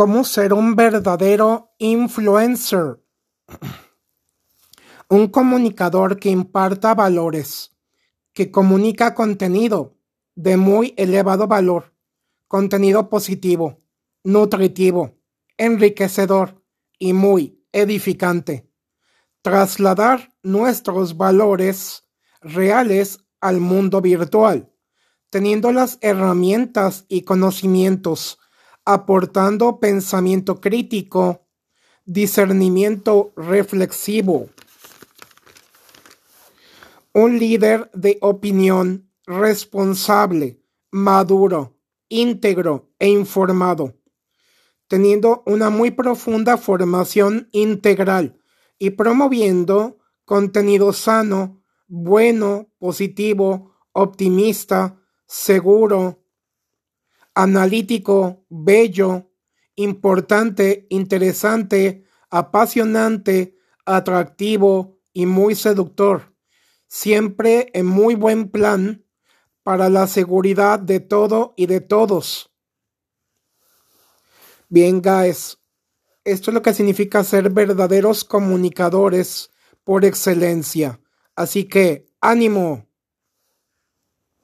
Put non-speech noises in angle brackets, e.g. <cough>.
cómo ser un verdadero influencer. <clears throat> Un comunicador que imparta valores, que comunica contenido de muy elevado valor, contenido positivo, nutritivo, enriquecedor y muy edificante. Trasladar nuestros valores reales al mundo virtual, teniendo las herramientas y conocimientos aportando pensamiento crítico, discernimiento reflexivo. Un líder de opinión responsable, maduro, íntegro e informado, teniendo una muy profunda formación integral y promoviendo contenido sano, bueno, positivo, optimista, seguro, analítico, bello, importante, interesante, apasionante, atractivo y muy seductor, siempre en muy buen plan para la seguridad de todo y de todos. Bien, guys, esto es lo que significa ser verdaderos comunicadores por excelencia. Así que, ánimo.